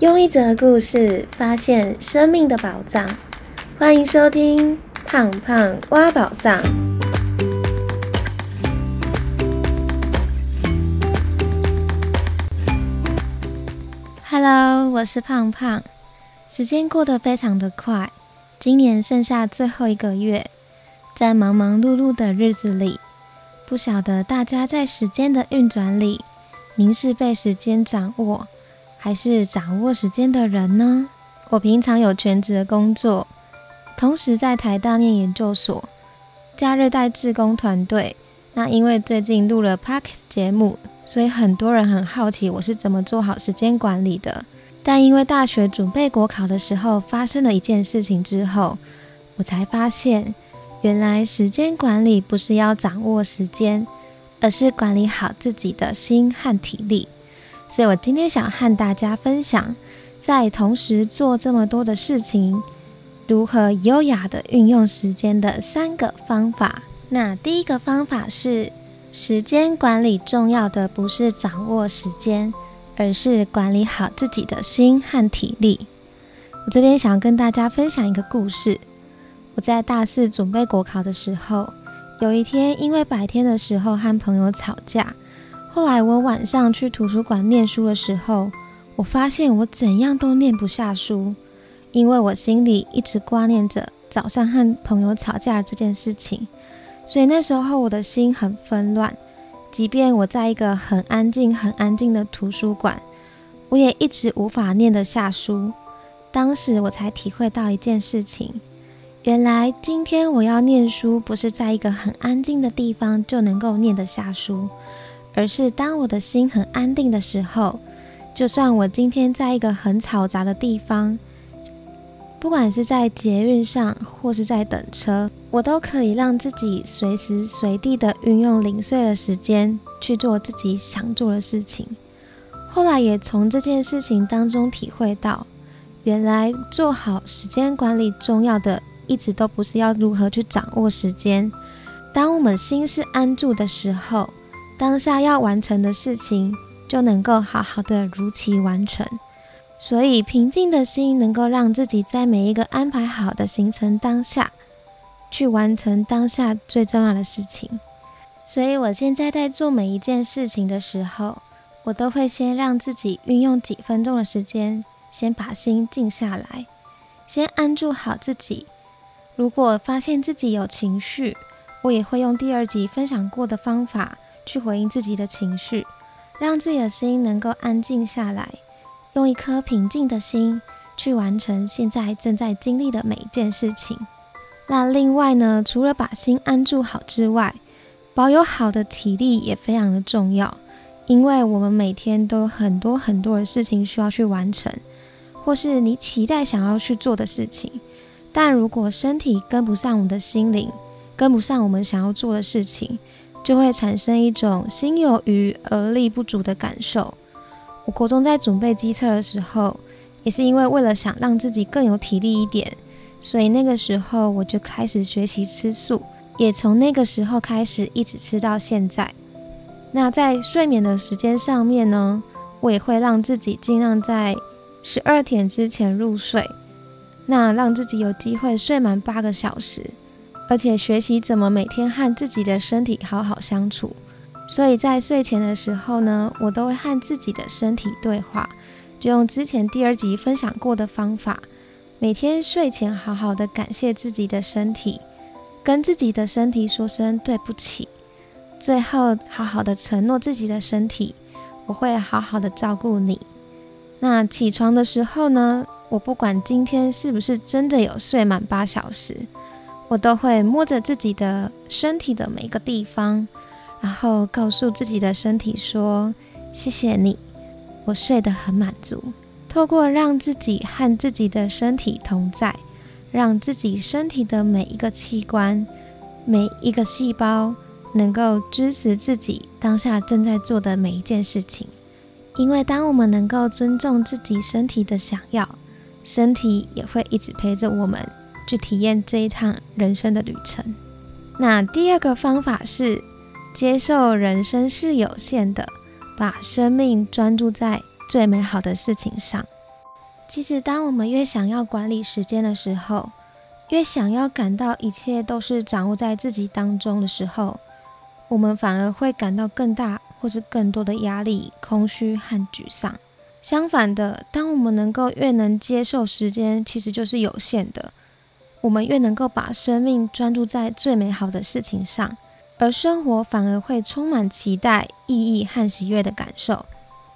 用一则故事发现生命的宝藏，欢迎收听《胖胖挖宝藏》。Hello，我是胖胖。时间过得非常的快，今年剩下最后一个月，在忙忙碌碌的日子里，不晓得大家在时间的运转里，您是被时间掌握？还是掌握时间的人呢？我平常有全职的工作，同时在台大念研究所，假日带志工团队。那因为最近录了 Parks 节目，所以很多人很好奇我是怎么做好时间管理的。但因为大学准备国考的时候发生了一件事情之后，我才发现，原来时间管理不是要掌握时间，而是管理好自己的心和体力。所以我今天想和大家分享，在同时做这么多的事情，如何优雅的运用时间的三个方法。那第一个方法是，时间管理重要的不是掌握时间，而是管理好自己的心和体力。我这边想要跟大家分享一个故事。我在大四准备国考的时候，有一天因为白天的时候和朋友吵架。后来我晚上去图书馆念书的时候，我发现我怎样都念不下书，因为我心里一直挂念着早上和朋友吵架这件事情，所以那时候我的心很纷乱。即便我在一个很安静、很安静的图书馆，我也一直无法念得下书。当时我才体会到一件事情：原来今天我要念书，不是在一个很安静的地方就能够念得下书。而是当我的心很安定的时候，就算我今天在一个很嘈杂的地方，不管是在捷运上或是在等车，我都可以让自己随时随地的运用零碎的时间去做自己想做的事情。后来也从这件事情当中体会到，原来做好时间管理重要的一直都不是要如何去掌握时间，当我们心是安住的时候。当下要完成的事情，就能够好好的如期完成。所以，平静的心能够让自己在每一个安排好的行程当下，去完成当下最重要的事情。所以，我现在在做每一件事情的时候，我都会先让自己运用几分钟的时间，先把心静下来，先安住好自己。如果发现自己有情绪，我也会用第二集分享过的方法。去回应自己的情绪，让自己的心能够安静下来，用一颗平静的心去完成现在正在经历的每一件事情。那另外呢，除了把心安住好之外，保有好的体力也非常的重要，因为我们每天都有很多很多的事情需要去完成，或是你期待想要去做的事情，但如果身体跟不上我们的心灵，跟不上我们想要做的事情。就会产生一种心有余而力不足的感受。我国中在准备机测的时候，也是因为为了想让自己更有体力一点，所以那个时候我就开始学习吃素，也从那个时候开始一直吃到现在。那在睡眠的时间上面呢，我也会让自己尽量在十二点之前入睡，那让自己有机会睡满八个小时。而且学习怎么每天和自己的身体好好相处，所以在睡前的时候呢，我都会和自己的身体对话，就用之前第二集分享过的方法，每天睡前好好的感谢自己的身体，跟自己的身体说声对不起，最后好好的承诺自己的身体，我会好好的照顾你。那起床的时候呢，我不管今天是不是真的有睡满八小时。我都会摸着自己的身体的每一个地方，然后告诉自己的身体说：“谢谢你，我睡得很满足。”透过让自己和自己的身体同在，让自己身体的每一个器官、每一个细胞能够支持自己当下正在做的每一件事情。因为当我们能够尊重自己身体的想要，身体也会一直陪着我们。去体验这一趟人生的旅程。那第二个方法是接受人生是有限的，把生命专注在最美好的事情上。其实，当我们越想要管理时间的时候，越想要感到一切都是掌握在自己当中的时候，我们反而会感到更大或是更多的压力、空虚和沮丧。相反的，当我们能够越能接受时间其实就是有限的，我们越能够把生命专注在最美好的事情上，而生活反而会充满期待、意义和喜悦的感受。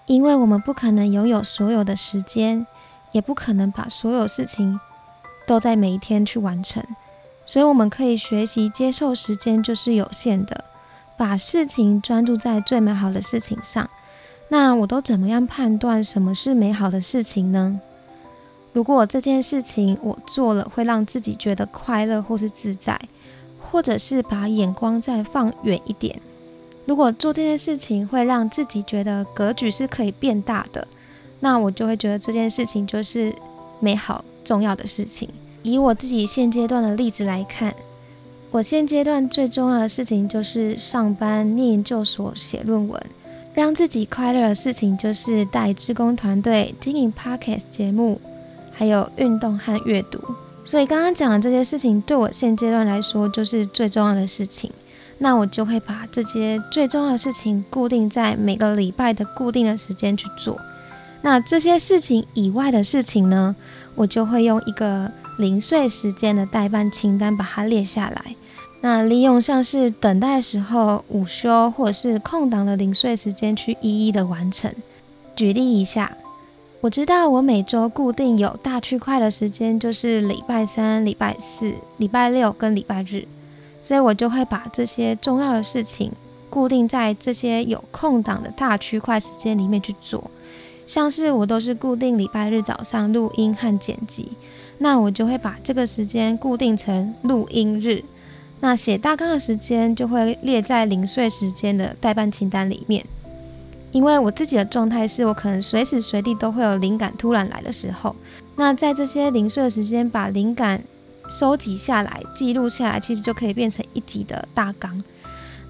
因为我们不可能拥有所有的时间。也不可能把所有事情都在每一天去完成，所以我们可以学习接受时间就是有限的，把事情专注在最美好的事情上。那我都怎么样判断什么是美好的事情呢？如果这件事情我做了会让自己觉得快乐或是自在，或者是把眼光再放远一点，如果做这件事情会让自己觉得格局是可以变大的。那我就会觉得这件事情就是美好重要的事情。以我自己现阶段的例子来看，我现阶段最重要的事情就是上班、念研究所、写论文。让自己快乐的事情就是带职工团队、经营 podcast 节目，还有运动和阅读。所以刚刚讲的这些事情，对我现阶段来说就是最重要的事情。那我就会把这些最重要的事情固定在每个礼拜的固定的时间去做。那这些事情以外的事情呢，我就会用一个零碎时间的代办清单把它列下来。那利用像是等待时候、午休或者是空档的零碎时间去一一的完成。举例一下，我知道我每周固定有大区块的时间就是礼拜三、礼拜四、礼拜六跟礼拜日，所以我就会把这些重要的事情固定在这些有空档的大区块时间里面去做。像是我都是固定礼拜日早上录音和剪辑，那我就会把这个时间固定成录音日。那写大纲的时间就会列在零碎时间的代办清单里面。因为我自己的状态是我可能随时随地都会有灵感突然来的时候，那在这些零碎的时间把灵感收集下来、记录下来，其实就可以变成一集的大纲。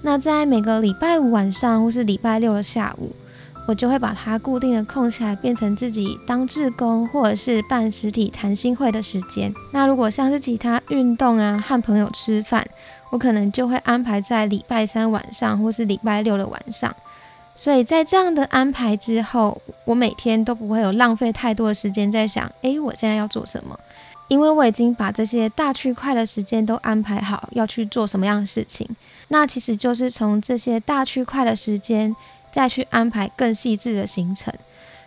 那在每个礼拜五晚上或是礼拜六的下午。我就会把它固定的空下来，变成自己当志工或者是办实体谈心会的时间。那如果像是其他运动啊，和朋友吃饭，我可能就会安排在礼拜三晚上或是礼拜六的晚上。所以在这样的安排之后，我每天都不会有浪费太多的时间在想，诶，我现在要做什么？因为我已经把这些大区块的时间都安排好，要去做什么样的事情。那其实就是从这些大区块的时间。再去安排更细致的行程，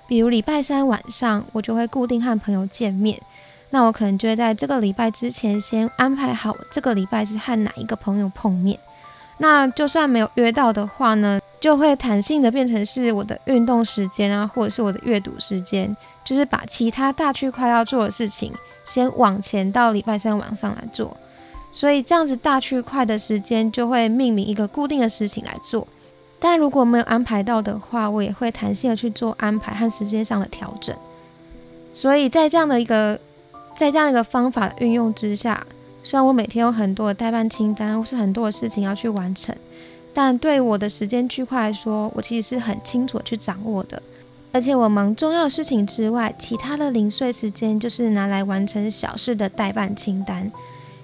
比如礼拜三晚上，我就会固定和朋友见面。那我可能就会在这个礼拜之前先安排好，这个礼拜是和哪一个朋友碰面。那就算没有约到的话呢，就会弹性的变成是我的运动时间啊，或者是我的阅读时间，就是把其他大区块要做的事情先往前到礼拜三晚上来做。所以这样子大区块的时间就会命名一个固定的事情来做。但如果没有安排到的话，我也会弹性的去做安排和时间上的调整。所以在这样的一个，在这样一个方法的运用之下，虽然我每天有很多的代办清单或是很多的事情要去完成，但对我的时间区块来说，我其实是很清楚去掌握的。而且我忙重要事情之外，其他的零碎时间就是拿来完成小事的代办清单，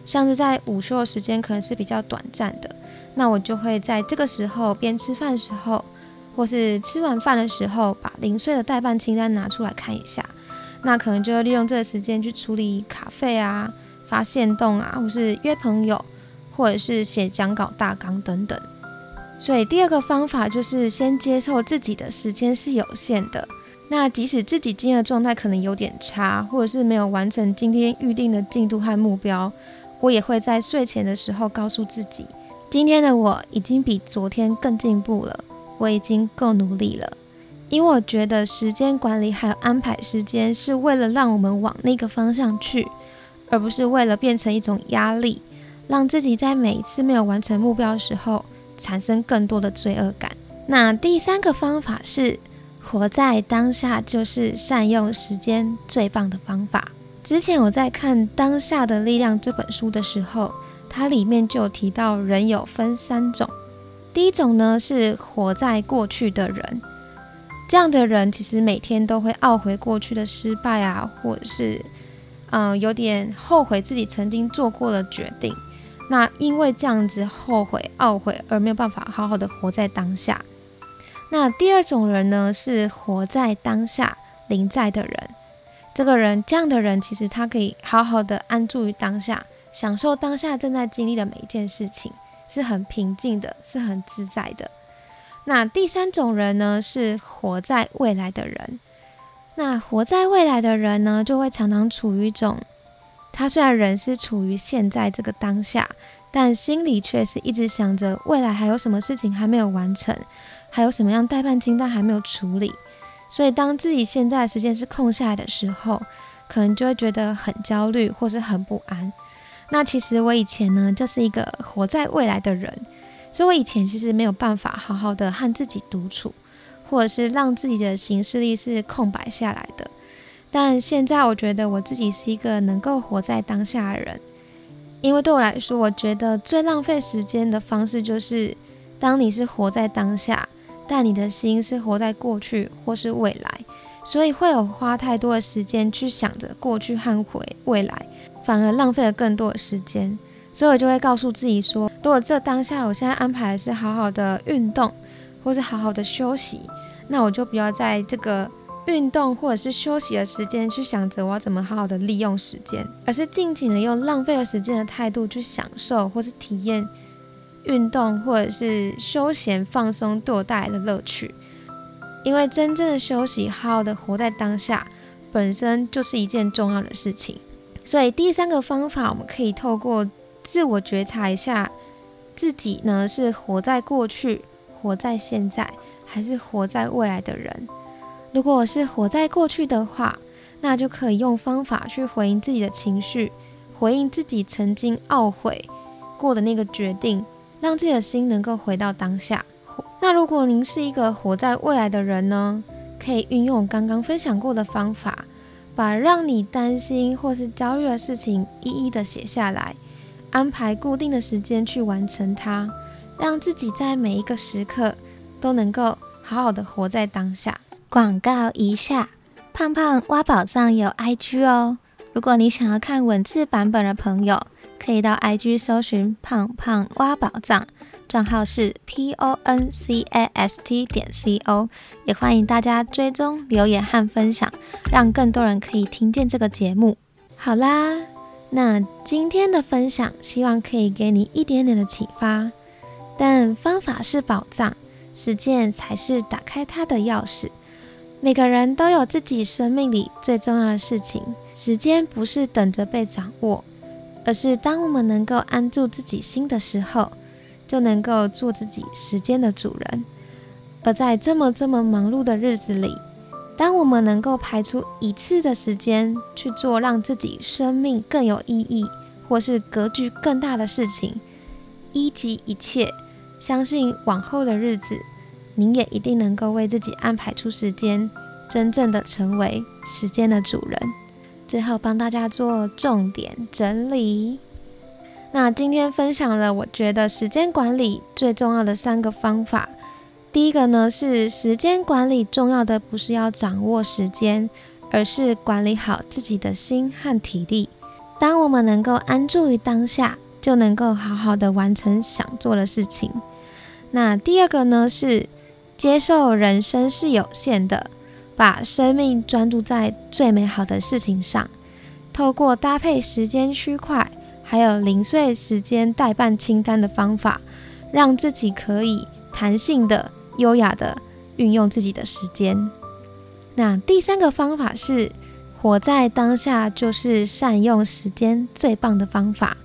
像是在午休的时间可能是比较短暂的。那我就会在这个时候边吃饭时候，或是吃完饭的时候，把零碎的代办清单拿出来看一下。那可能就会利用这个时间去处理卡费啊、发现动啊，或是约朋友，或者是写讲稿大纲等等。所以第二个方法就是先接受自己的时间是有限的。那即使自己今天的状态可能有点差，或者是没有完成今天预定的进度和目标，我也会在睡前的时候告诉自己。今天的我已经比昨天更进步了，我已经够努力了。因为我觉得时间管理还有安排时间是为了让我们往那个方向去，而不是为了变成一种压力，让自己在每一次没有完成目标的时候产生更多的罪恶感。那第三个方法是活在当下，就是善用时间最棒的方法。之前我在看《当下的力量》这本书的时候。它里面就提到，人有分三种。第一种呢是活在过去的人，这样的人其实每天都会懊悔过去的失败啊，或者是嗯有点后悔自己曾经做过的决定。那因为这样子后悔懊悔而没有办法好好的活在当下。那第二种人呢，是活在当下临在的人。这个人这样的人，其实他可以好好的安住于当下，享受当下正在经历的每一件事情，是很平静的，是很自在的。那第三种人呢，是活在未来的人。那活在未来的人呢，就会常常处于一种。他虽然人是处于现在这个当下，但心里却是一直想着未来还有什么事情还没有完成，还有什么样待办清单还没有处理。所以当自己现在的时间是空下来的时候，可能就会觉得很焦虑或是很不安。那其实我以前呢，就是一个活在未来的人，所以我以前其实没有办法好好的和自己独处，或者是让自己的行事力是空白下来的。但现在我觉得我自己是一个能够活在当下的人，因为对我来说，我觉得最浪费时间的方式就是，当你是活在当下，但你的心是活在过去或是未来，所以会有花太多的时间去想着过去和回未来，反而浪费了更多的时间。所以我就会告诉自己说，如果这当下我现在安排的是好好的运动，或是好好的休息，那我就不要在这个。运动或者是休息的时间，去想着我要怎么好好的利用时间，而是尽情的用浪费了时间的态度去享受或是体验运动或者是休闲放松对我带来的乐趣。因为真正的休息，好好的活在当下，本身就是一件重要的事情。所以第三个方法，我们可以透过自我觉察一下自己呢，是活在过去、活在现在，还是活在未来的人。如果是活在过去的话，那就可以用方法去回应自己的情绪，回应自己曾经懊悔过的那个决定，让自己的心能够回到当下。那如果您是一个活在未来的人呢？可以运用刚刚分享过的方法，把让你担心或是焦虑的事情一一的写下来，安排固定的时间去完成它，让自己在每一个时刻都能够好好的活在当下。广告一下，胖胖挖宝藏有 IG 哦。如果你想要看文字版本的朋友，可以到 IG 搜寻“胖胖挖宝藏”，账号是 P O N C A S T 点 C O。也欢迎大家追踪、留言和分享，让更多人可以听见这个节目。好啦，那今天的分享希望可以给你一点点的启发。但方法是宝藏，实践才是打开它的钥匙。每个人都有自己生命里最重要的事情，时间不是等着被掌握，而是当我们能够安住自己心的时候，就能够做自己时间的主人。而在这么这么忙碌的日子里，当我们能够排出一次的时间去做让自己生命更有意义，或是格局更大的事情，一及一切，相信往后的日子。您也一定能够为自己安排出时间，真正的成为时间的主人。最后帮大家做重点整理。那今天分享了我觉得时间管理最重要的三个方法。第一个呢是时间管理重要的不是要掌握时间，而是管理好自己的心和体力。当我们能够安住于当下，就能够好好的完成想做的事情。那第二个呢是。接受人生是有限的，把生命专注在最美好的事情上。透过搭配时间区块，还有零碎时间代办清单的方法，让自己可以弹性的、优雅的运用自己的时间。那第三个方法是活在当下，就是善用时间最棒的方法。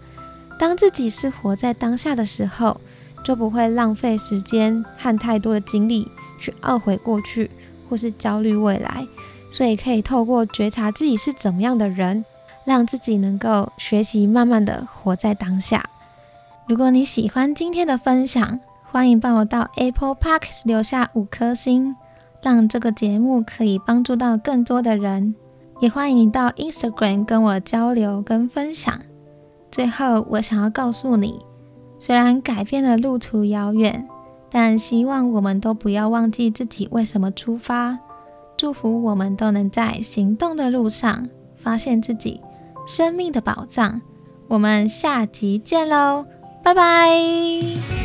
当自己是活在当下的时候。就不会浪费时间和太多的精力去懊悔过去，或是焦虑未来。所以可以透过觉察自己是怎么样的人，让自己能够学习慢慢的活在当下。如果你喜欢今天的分享，欢迎帮我到 Apple Park 留下五颗星，让这个节目可以帮助到更多的人。也欢迎你到 Instagram 跟我交流跟分享。最后，我想要告诉你。虽然改变的路途遥远，但希望我们都不要忘记自己为什么出发。祝福我们都能在行动的路上发现自己生命的宝藏。我们下集见喽，拜拜。